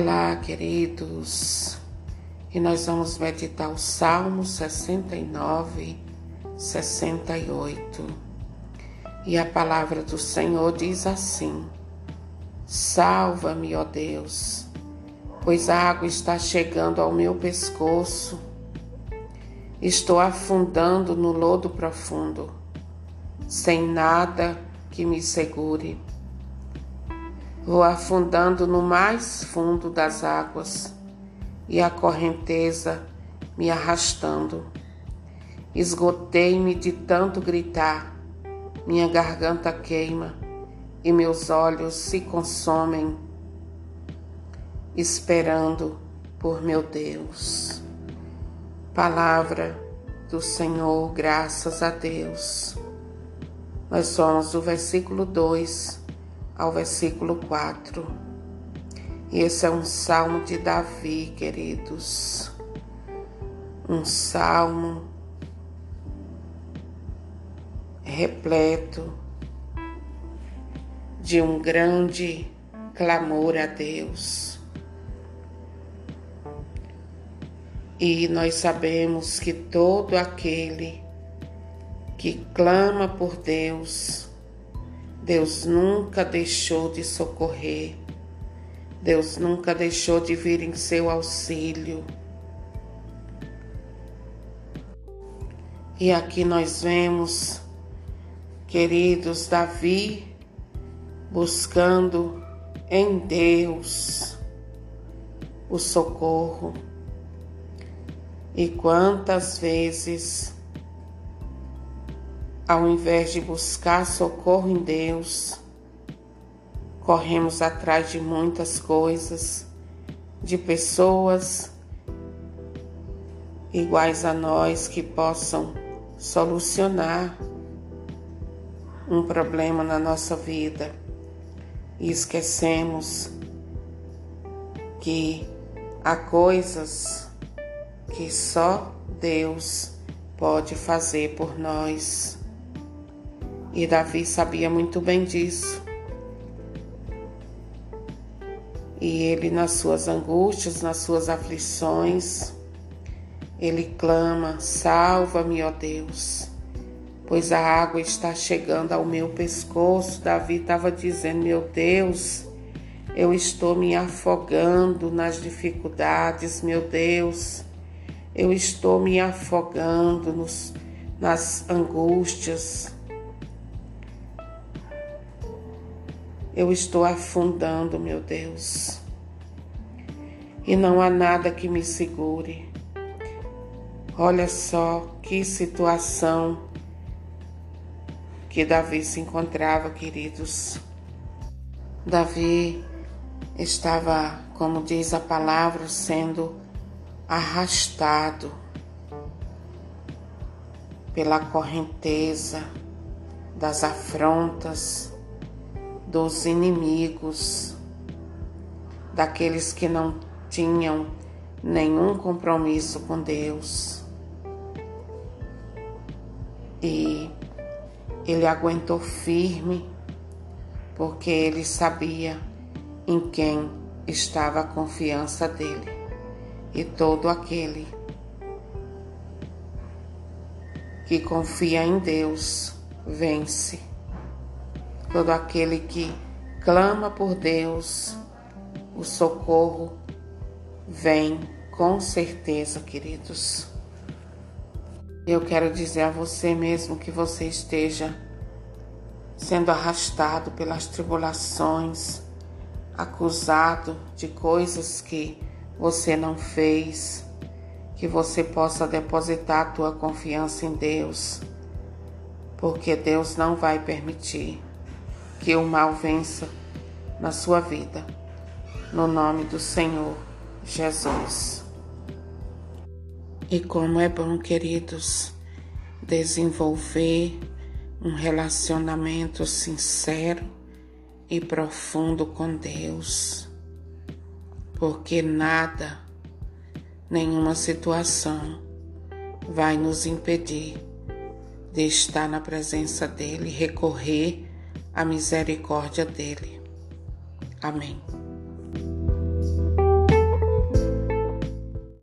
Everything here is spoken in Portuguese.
Olá, queridos. E nós vamos meditar o Salmo 69, 68. E a palavra do Senhor diz assim: Salva-me, ó Deus, pois a água está chegando ao meu pescoço. Estou afundando no lodo profundo, sem nada que me segure. Vou afundando no mais fundo das águas e a correnteza me arrastando. Esgotei-me de tanto gritar, minha garganta queima e meus olhos se consomem, esperando por meu Deus. Palavra do Senhor, graças a Deus. Nós somos do versículo 2 ao versículo 4. E esse é um salmo de Davi, queridos. Um salmo repleto de um grande clamor a Deus. E nós sabemos que todo aquele que clama por Deus, Deus nunca deixou de socorrer. Deus nunca deixou de vir em seu auxílio. E aqui nós vemos, queridos, Davi buscando em Deus o socorro. E quantas vezes ao invés de buscar socorro em Deus, corremos atrás de muitas coisas, de pessoas iguais a nós que possam solucionar um problema na nossa vida e esquecemos que há coisas que só Deus pode fazer por nós. E Davi sabia muito bem disso. E ele, nas suas angústias, nas suas aflições, ele clama: Salva-me, ó Deus, pois a água está chegando ao meu pescoço. Davi estava dizendo: Meu Deus, eu estou me afogando nas dificuldades, meu Deus, eu estou me afogando nos, nas angústias. Eu estou afundando, meu Deus. E não há nada que me segure. Olha só que situação que Davi se encontrava, queridos. Davi estava, como diz a palavra, sendo arrastado pela correnteza das afrontas dos inimigos, daqueles que não tinham nenhum compromisso com Deus. E ele aguentou firme, porque ele sabia em quem estava a confiança dele. E todo aquele que confia em Deus vence todo aquele que clama por Deus, o socorro vem com certeza, queridos. Eu quero dizer a você mesmo que você esteja sendo arrastado pelas tribulações, acusado de coisas que você não fez, que você possa depositar a tua confiança em Deus, porque Deus não vai permitir que o mal vença na sua vida. No nome do Senhor Jesus. E como é bom, queridos, desenvolver um relacionamento sincero e profundo com Deus, porque nada, nenhuma situação vai nos impedir de estar na presença dEle, recorrer a misericórdia dele. Amém.